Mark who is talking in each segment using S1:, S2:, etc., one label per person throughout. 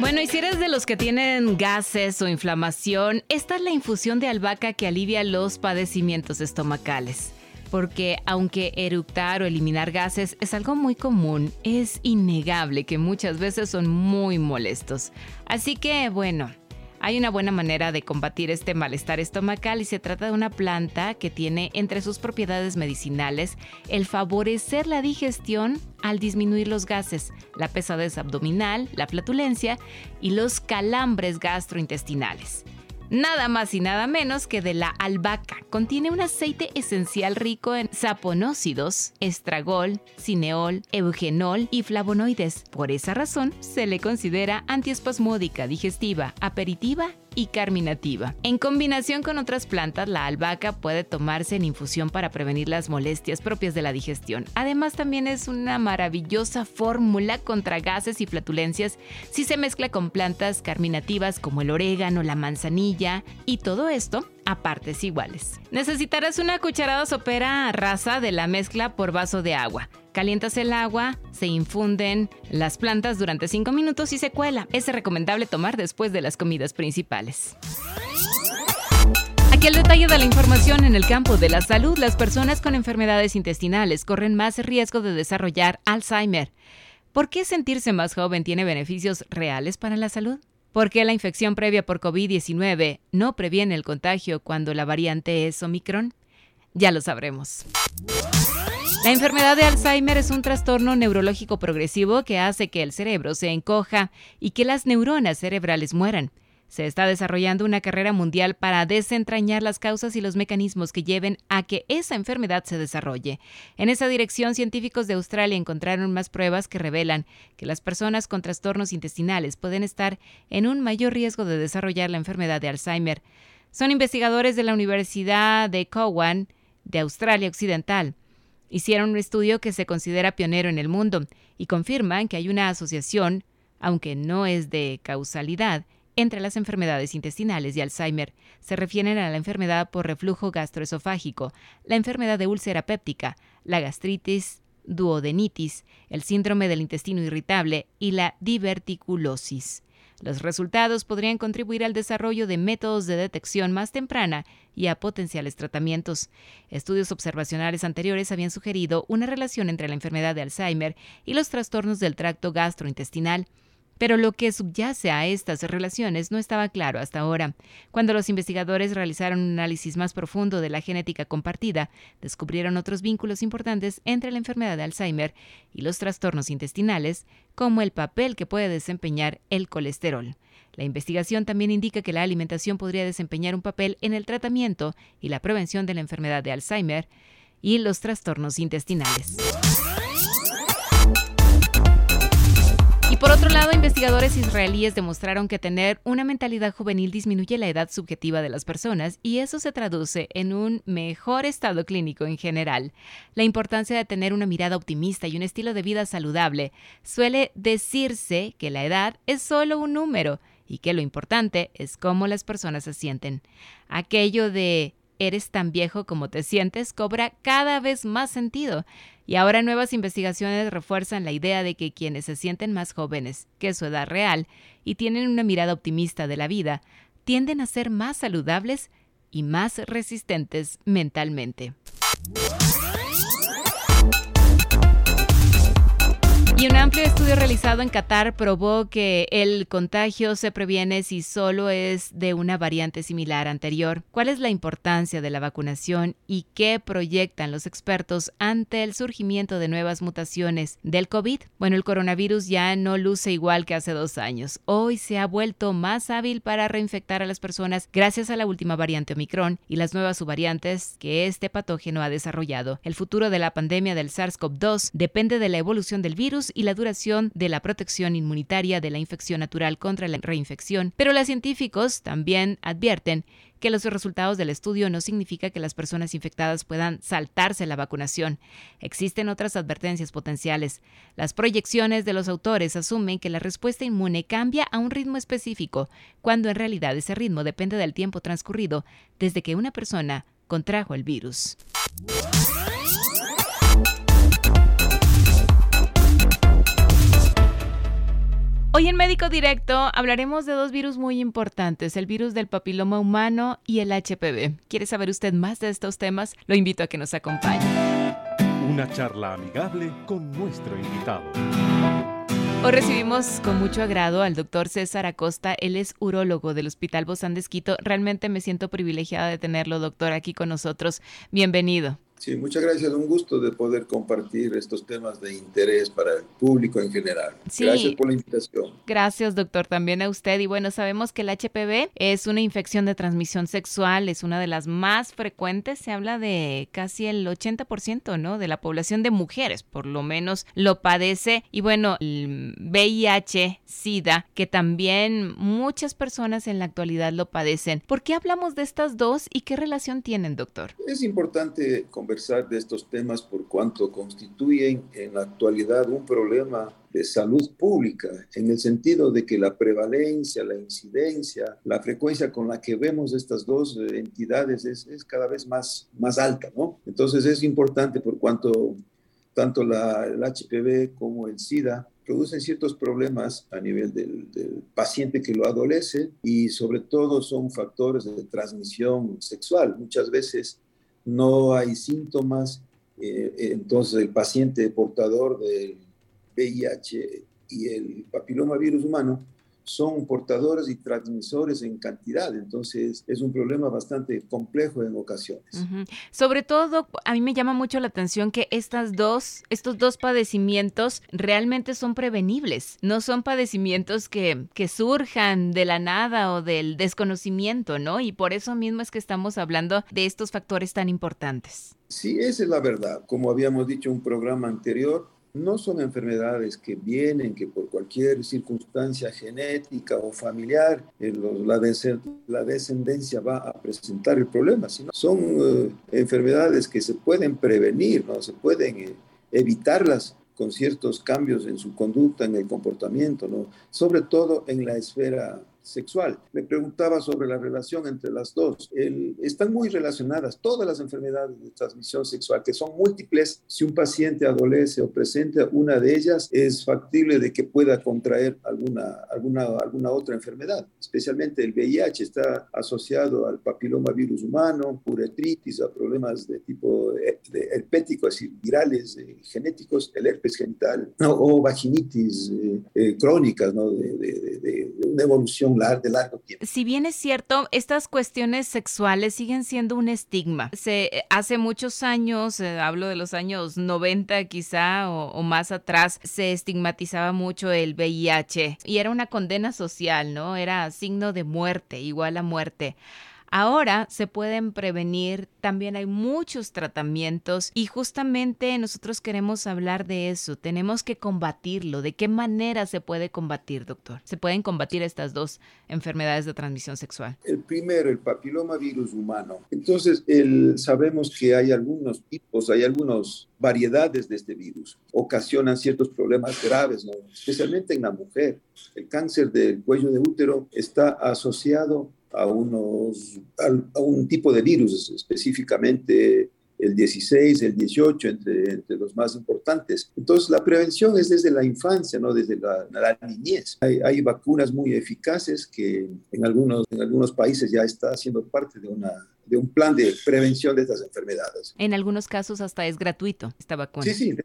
S1: Bueno, y si eres de los que tienen gases o inflamación, esta es la infusión de albahaca que alivia los padecimientos estomacales. Porque aunque eructar o eliminar gases es algo muy común, es innegable que muchas veces son muy molestos. Así que, bueno, hay una buena manera de combatir este malestar estomacal y se trata de una planta que tiene entre sus propiedades medicinales el favorecer la digestión al disminuir los gases, la pesadez abdominal, la flatulencia y los calambres gastrointestinales nada más y nada menos que de la albahaca. Contiene un aceite esencial rico en saponócidos, estragol, cineol, eugenol y flavonoides. Por esa razón, se le considera antiespasmódica, digestiva, aperitiva y carminativa. En combinación con otras plantas, la albahaca puede tomarse en infusión para prevenir las molestias propias de la digestión. Además, también es una maravillosa fórmula contra gases y flatulencias si se mezcla con plantas carminativas como el orégano, la manzanilla y todo esto a partes iguales. Necesitarás una cucharada sopera rasa de la mezcla por vaso de agua. Calientas el agua, se infunden las plantas durante 5 minutos y se cuela. Es recomendable tomar después de las comidas principales. Aquí el detalle de la información en el campo de la salud. Las personas con enfermedades intestinales corren más riesgo de desarrollar Alzheimer. ¿Por qué sentirse más joven tiene beneficios reales para la salud? ¿Por qué la infección previa por COVID-19 no previene el contagio cuando la variante es Omicron? Ya lo sabremos. La enfermedad de Alzheimer es un trastorno neurológico progresivo que hace que el cerebro se encoja y que las neuronas cerebrales mueran. Se está desarrollando una carrera mundial para desentrañar las causas y los mecanismos que lleven a que esa enfermedad se desarrolle. En esa dirección, científicos de Australia encontraron más pruebas que revelan que las personas con trastornos intestinales pueden estar en un mayor riesgo de desarrollar la enfermedad de Alzheimer. Son investigadores de la Universidad de Cowan de Australia Occidental hicieron un estudio que se considera pionero en el mundo y confirman que hay una asociación, aunque no es de causalidad, entre las enfermedades intestinales y Alzheimer. Se refieren a la enfermedad por reflujo gastroesofágico, la enfermedad de úlcera péptica, la gastritis, duodenitis, el síndrome del intestino irritable y la diverticulosis. Los resultados podrían contribuir al desarrollo de métodos de detección más temprana y a potenciales tratamientos. Estudios observacionales anteriores habían sugerido una relación entre la enfermedad de Alzheimer y los trastornos del tracto gastrointestinal. Pero lo que subyace a estas relaciones no estaba claro hasta ahora. Cuando los investigadores realizaron un análisis más profundo de la genética compartida, descubrieron otros vínculos importantes entre la enfermedad de Alzheimer y los trastornos intestinales, como el papel que puede desempeñar el colesterol. La investigación también indica que la alimentación podría desempeñar un papel en el tratamiento y la prevención de la enfermedad de Alzheimer y los trastornos intestinales. Y por otro lado, investigadores israelíes demostraron que tener una mentalidad juvenil disminuye la edad subjetiva de las personas y eso se traduce en un mejor estado clínico en general. La importancia de tener una mirada optimista y un estilo de vida saludable suele decirse que la edad es solo un número y que lo importante es cómo las personas se sienten. Aquello de eres tan viejo como te sientes cobra cada vez más sentido. Y ahora nuevas investigaciones refuerzan la idea de que quienes se sienten más jóvenes que su edad real y tienen una mirada optimista de la vida, tienden a ser más saludables y más resistentes mentalmente. Y un amplio estudio realizado en Qatar probó que el contagio se previene si solo es de una variante similar anterior. ¿Cuál es la importancia de la vacunación y qué proyectan los expertos ante el surgimiento de nuevas mutaciones del COVID? Bueno, el coronavirus ya no luce igual que hace dos años. Hoy se ha vuelto más hábil para reinfectar a las personas gracias a la última variante Omicron y las nuevas subvariantes que este patógeno ha desarrollado. El futuro de la pandemia del SARS-CoV-2 depende de la evolución del virus y la duración de la protección inmunitaria de la infección natural contra la reinfección, pero los científicos también advierten que los resultados del estudio no significa que las personas infectadas puedan saltarse la vacunación. Existen otras advertencias potenciales. Las proyecciones de los autores asumen que la respuesta inmune cambia a un ritmo específico, cuando en realidad ese ritmo depende del tiempo transcurrido desde que una persona contrajo el virus. Hoy en Médico Directo hablaremos de dos virus muy importantes, el virus del papiloma humano y el HPV. ¿Quiere saber usted más de estos temas? Lo invito a que nos acompañe.
S2: Una charla amigable con nuestro invitado.
S1: Hoy recibimos con mucho agrado al doctor César Acosta. Él es urólogo del Hospital Bozán de Esquito. Realmente me siento privilegiada de tenerlo, doctor, aquí con nosotros. Bienvenido.
S3: Sí, muchas gracias. Un gusto de poder compartir estos temas de interés para el público en general. Gracias por la invitación.
S1: Gracias, doctor, también a usted. Y bueno, sabemos que el HPV es una infección de transmisión sexual, es una de las más frecuentes. Se habla de casi el 80%, ¿no? De la población de mujeres, por lo menos, lo padece. Y bueno, el VIH, SIDA, que también muchas personas en la actualidad lo padecen. ¿Por qué hablamos de estas dos y qué relación tienen, doctor?
S3: Es importante conversar de estos temas por cuanto constituyen en la actualidad un problema de salud pública, en el sentido de que la prevalencia, la incidencia, la frecuencia con la que vemos estas dos entidades es, es cada vez más, más alta, ¿no? Entonces es importante por cuanto tanto la, el HPV como el SIDA producen ciertos problemas a nivel del, del, paciente que lo adolece y sobre todo son factores de transmisión sexual. Muchas veces no hay síntomas, eh, entonces el paciente portador del VIH y el papilomavirus humano son portadores y transmisores en cantidad, entonces es un problema bastante complejo en ocasiones.
S1: Uh -huh. Sobre todo, a mí me llama mucho la atención que estas dos, estos dos padecimientos realmente son prevenibles, no son padecimientos que, que surjan de la nada o del desconocimiento, ¿no? Y por eso mismo es que estamos hablando de estos factores tan importantes.
S3: Sí, esa es la verdad. Como habíamos dicho en un programa anterior, no son enfermedades que vienen, que por cualquier circunstancia genética o familiar eh, la, descendencia va a presentar el problema, sino son eh, enfermedades que se pueden prevenir, ¿no? se pueden eh, evitarlas con ciertos cambios en su conducta, en el comportamiento, ¿no? sobre todo en la esfera sexual. Me preguntaba sobre la relación entre las dos. El, están muy relacionadas todas las enfermedades de transmisión sexual, que son múltiples. Si un paciente adolece o presenta una de ellas, es factible de que pueda contraer alguna, alguna, alguna otra enfermedad. Especialmente el VIH está asociado al papilomavirus humano, uretritis, a problemas de tipo de, de herpético, es decir, virales, eh, genéticos, el herpes genital, ¿no? o vaginitis eh, eh, crónicas, ¿no? de, de, de una evolución
S1: Si bien es cierto, estas cuestiones sexuales siguen siendo un estigma. Se, hace muchos años, eh, hablo de los años 90 quizá o, o, más atrás, se estigmatizaba mucho el VIH y era una condena social, ¿no? Era signo de muerte, igual a muerte. Ahora se pueden prevenir, también hay muchos tratamientos y justamente nosotros queremos hablar de eso, tenemos que combatirlo. ¿De qué manera se puede combatir, doctor? ¿Se pueden combatir estas dos enfermedades de transmisión sexual?
S3: El primero, el papilomavirus humano. Entonces, el, sabemos que hay algunos tipos, hay algunas variedades de este virus. Ocasionan ciertos problemas graves, especialmente en la mujer. El cáncer del cuello de útero está asociado a, unos, a, un tipo de virus, específicamente el 16, el 18, entre, entre los más importantes. Entonces, la prevención es desde la infancia, no desde la, la niñez. Hay, hay, vacunas muy eficaces que en algunos, en algunos países ya está haciendo parte de una de un plan de prevención de estas enfermedades.
S1: En algunos casos hasta es gratuito esta vacuna.
S3: Sí, sí,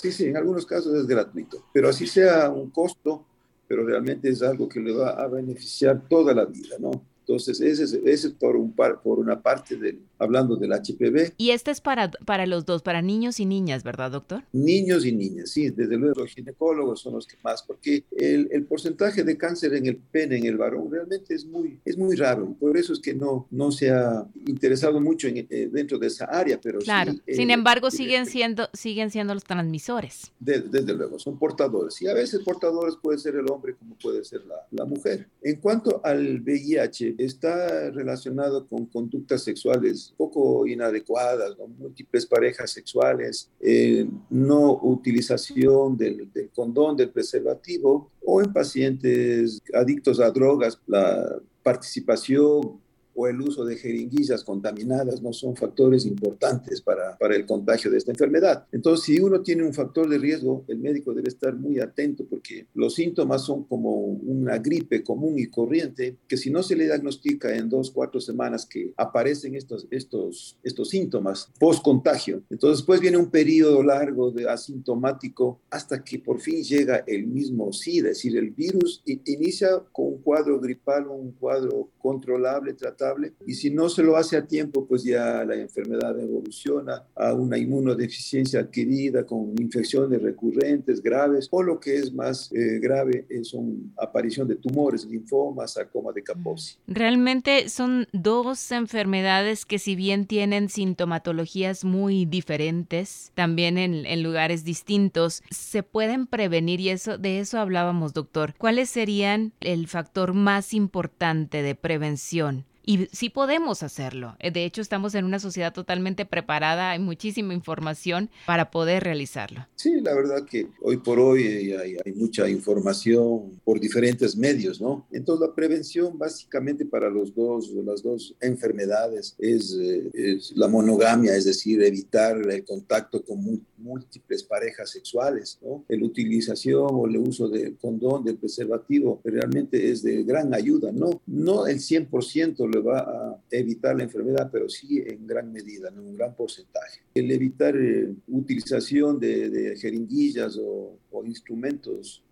S3: sí, sí, en algunos casos es gratuito, pero así sea un costo, pero realmente es algo que le va a beneficiar toda la vida, ¿no? Entonces, ese es, ese es por, un par, por una parte del, hablando del HPV.
S1: Y este es para, para los dos, para niños y niñas, ¿verdad, doctor?
S3: Niños y niñas, sí, desde luego los ginecólogos son los que más, porque el, el porcentaje de cáncer en el pene, en el varón, realmente es muy, es muy raro. Por eso es que no, no se ha interesado mucho en, eh, dentro de esa área, pero
S1: claro.
S3: sí,
S1: Sin
S3: eh,
S1: embargo,
S3: eh,
S1: siguen siendo, siguen siendo los transmisores.
S3: de- desde luego, son portadores. Y a veces portadores puede ser el hombre como puede ser la, la mujer. En cuanto al VIH, está relacionado con conductas sexuales poco inadecuadas, múltiples parejas sexuales, eh, no utilización del condón, del preservativo, o en pacientes adictos a drogas, la participación o el uso de jeringuillas contaminadas no son factores importantes para, para el contagio de esta enfermedad. Entonces, si uno tiene un factor de riesgo, el médico debe estar muy atento porque los síntomas son como una gripe común y corriente, que si no se le diagnostica en dos, cuatro semanas que aparecen estos, estos, estos síntomas post-contagio, entonces después viene un periodo largo de asintomático hasta que por fin llega el mismo SIDA, es decir, el virus inicia con un cuadro gripal, un cuadro controlable, tratable, y si no se lo hace a tiempo, pues ya la enfermedad evoluciona a una inmunodeficiencia adquirida con infecciones recurrentes, graves, o lo que es más eh, grave es son aparición de tumores, linfomas, sarcoma de Kaposi.
S1: Realmente son dos enfermedades que si bien tienen sintomatologías muy diferentes, también en, en lugares distintos, se pueden prevenir y eso de eso hablábamos, doctor. ¿Cuáles serían el factor más importante de prevención? Y sí podemos hacerlo. Eh, De hecho, estamos en una sociedad totalmente preparada, hay muchísima información para poder realizarlo.
S3: Sí, la verdad que hoy por hoy eh, hay, mucha información por diferentes medios, ¿no? Entonces la prevención básicamente para los dos, las dos enfermedades es, eh, es la monogamia, es decir, evitar el contacto con múltiples parejas sexuales, ¿no? La utilización o el uso del condón, del preservativo, realmente es de gran ayuda, ¿no? No el 100% le va a evitar la enfermedad, pero sí en gran medida, en un gran porcentaje. El evitar eh, utilización de, de jeringuillas o, o instrumentos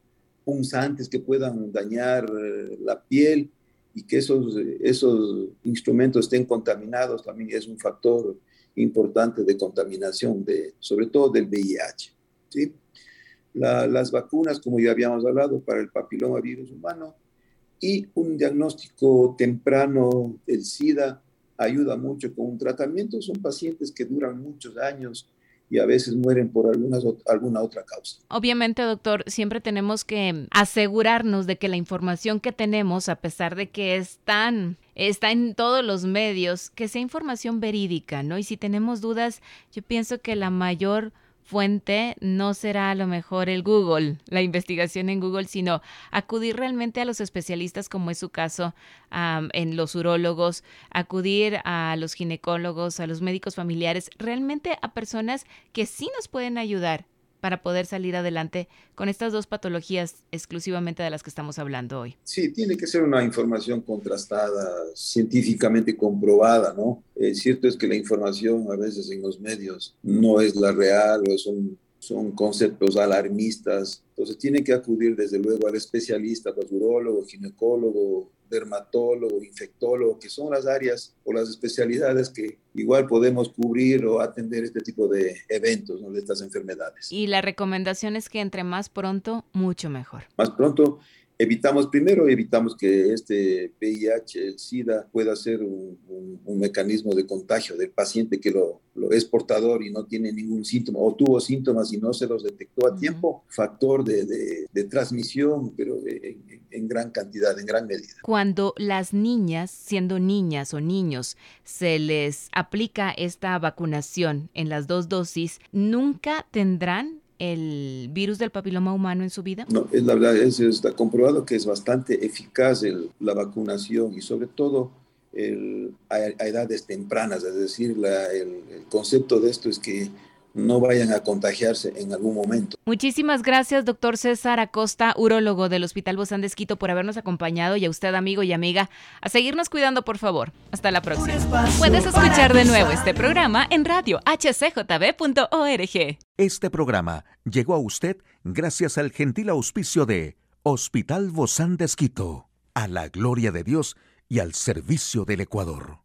S3: punzantes que puedan dañar eh, la piel y que esos, esos instrumentos estén contaminados también es un factor importante de contaminación, de, sobre todo del VIH. ¿sí? La- las vacunas, como ya habíamos hablado, para el papiloma virus humano y un diagnóstico temprano del SIDA ayuda mucho con un tratamiento. Son pacientes que duran muchos años y a veces mueren por algunas, alguna otra causa.
S1: Obviamente, doctor, siempre tenemos que asegurarnos de que la información que tenemos, a pesar de que es está en todos los medios, que sea información verídica, ¿no? Y si tenemos dudas, yo pienso que la mayor fuente no será a lo mejor el Google, la investigación en Google, sino acudir realmente a los especialistas, como es su caso en los urólogos, acudir a los ginecólogos, a los médicos familiares, realmente a personas que sí nos pueden ayudar para poder salir adelante con estas dos patologías exclusivamente de las que estamos hablando hoy.
S3: Sí, tiene que ser una información contrastada, científicamente comprobada, ¿no? Eh, cierto es que la información a veces en los medios no es la real o son, son conceptos alarmistas. Entonces tiene que acudir desde luego al especialista, pues urólogo, ginecólogo, dermatólogo, infectólogo, que son las áreas o las especialidades que igual podemos cubrir o atender este tipo de eventos, ¿no? de estas enfermedades.
S1: Y la recomendación es que entre más pronto, mucho mejor.
S3: más pronto evitamos, primero evitamos que este VIH, el SIDA, pueda ser un, un- un mecanismo de contagio del paciente que lo, lo es portador y no tiene ningún síntoma o tuvo síntomas y no se los detectó a tiempo, factor de, de- de transmisión, pero en, en- gran cantidad, en gran medida.
S1: Cuando las niñas, siendo niñas o niños, se les aplica esta vacunación en las dos dosis, nunca tendrán el virus del papiloma humano en su vida.
S3: No, es la verdad, es- está comprobado que es bastante eficaz el- la vacunación y sobre todo el- a, a edades tempranas, es decir, la- el, el concepto de esto es que no vayan a contagiarse en algún momento.
S1: Muchísimas gracias, doctor César Acosta, urólogo del Hospital Bozán de Esquito, por habernos acompañado y a usted, amigo y amiga, a seguirnos cuidando, por favor. Hasta la próxima. Puedes escuchar de nuevo este programa en radio hcjb.org.
S4: Este programa llegó a usted gracias al gentil auspicio de Hospital Bozán de Esquito, a la gloria de Dios y al servicio del Ecuador.